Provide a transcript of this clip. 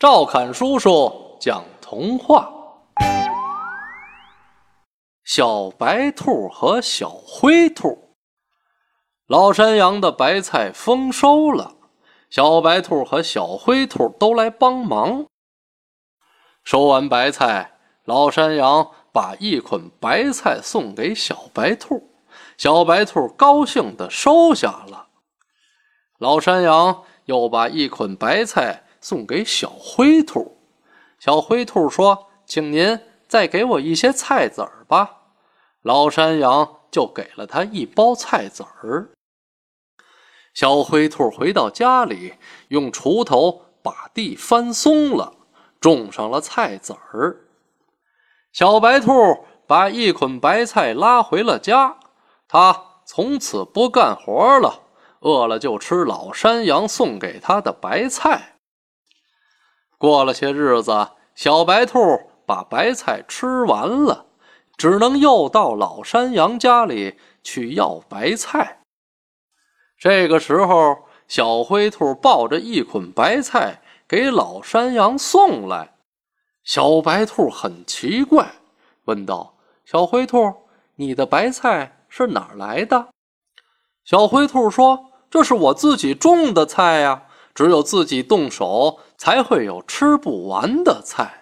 赵侃叔叔讲童话：小白兔和小灰兔。老山羊的白菜丰收了，小白兔和小灰兔都来帮忙。收完白菜，老山羊把一捆白菜送给小白兔，小白兔高兴地收下了。老山羊又把一捆白菜。送给小灰兔，小灰兔说：“请您再给我一些菜籽儿吧。”老山羊就给了他一包菜籽儿。小灰兔回到家里，用锄头把地翻松了，种上了菜籽儿。小白兔把一捆白菜拉回了家，他从此不干活了，饿了就吃老山羊送给他的白菜。过了些日子，小白兔把白菜吃完了，只能又到老山羊家里去要白菜。这个时候，小灰兔抱着一捆白菜给老山羊送来。小白兔很奇怪，问道：“小灰兔，你的白菜是哪来的？”小灰兔说：“这是我自己种的菜呀。”只有自己动手，才会有吃不完的菜。